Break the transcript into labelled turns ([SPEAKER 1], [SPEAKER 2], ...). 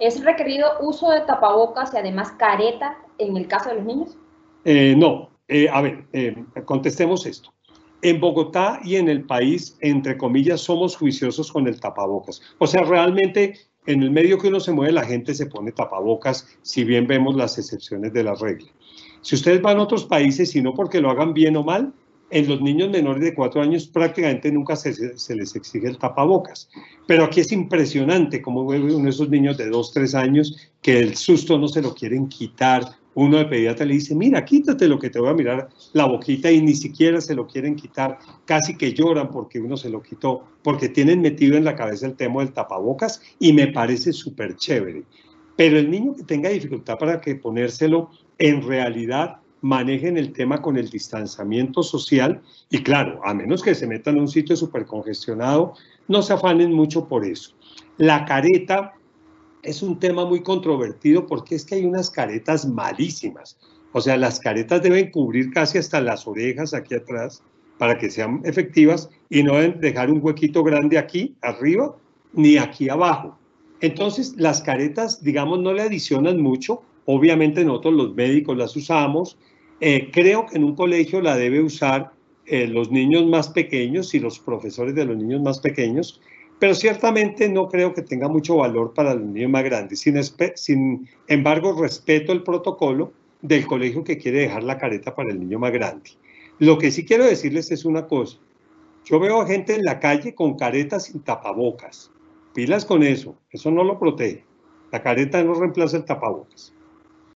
[SPEAKER 1] ¿Es requerido uso de tapabocas y además careta en el caso de los niños?
[SPEAKER 2] Eh, no, eh, a ver, eh, contestemos esto. En Bogotá y en el país, entre comillas, somos juiciosos con el tapabocas. O sea, realmente en el medio que uno se mueve, la gente se pone tapabocas, si bien vemos las excepciones de la regla. Si ustedes van a otros países, y no porque lo hagan bien o mal, en los niños menores de cuatro años prácticamente nunca se, les exige el tapabocas. Pero aquí es impresionante cómo ve uno de esos niños de dos, tres años que el susto no se lo quieren quitar. Uno de pediatra le dice, mira, quítate lo que te voy a mirar la boquita y ni siquiera se lo quieren quitar. Casi que lloran porque uno se lo quitó, porque tienen metido en la cabeza el tema del tapabocas y me parece súper chévere. Pero el niño que tenga dificultad para que ponérselo, en realidad manejen el tema con el distanciamiento social y claro, a menos que se metan en un sitio súper congestionado, no se afanen mucho por eso. La careta es un tema muy controvertido porque es que hay unas caretas malísimas. O sea, las caretas deben cubrir casi hasta las orejas aquí atrás para que sean efectivas y no deben dejar un huequito grande aquí arriba ni aquí abajo. Entonces, las caretas, digamos, no le adicionan mucho. Obviamente nosotros los médicos las usamos, eh, creo que en un colegio la debe usar eh, los niños más pequeños y los profesores de los niños más pequeños, pero ciertamente no creo que tenga mucho valor para los niños más grandes. Sin, sin embargo, respeto el protocolo del colegio que quiere dejar la careta para el niño más grande. Lo que sí quiero decirles es una cosa. Yo veo a gente en la calle con caretas sin tapabocas. Pilas con eso, eso no lo protege. La careta no reemplaza el tapabocas.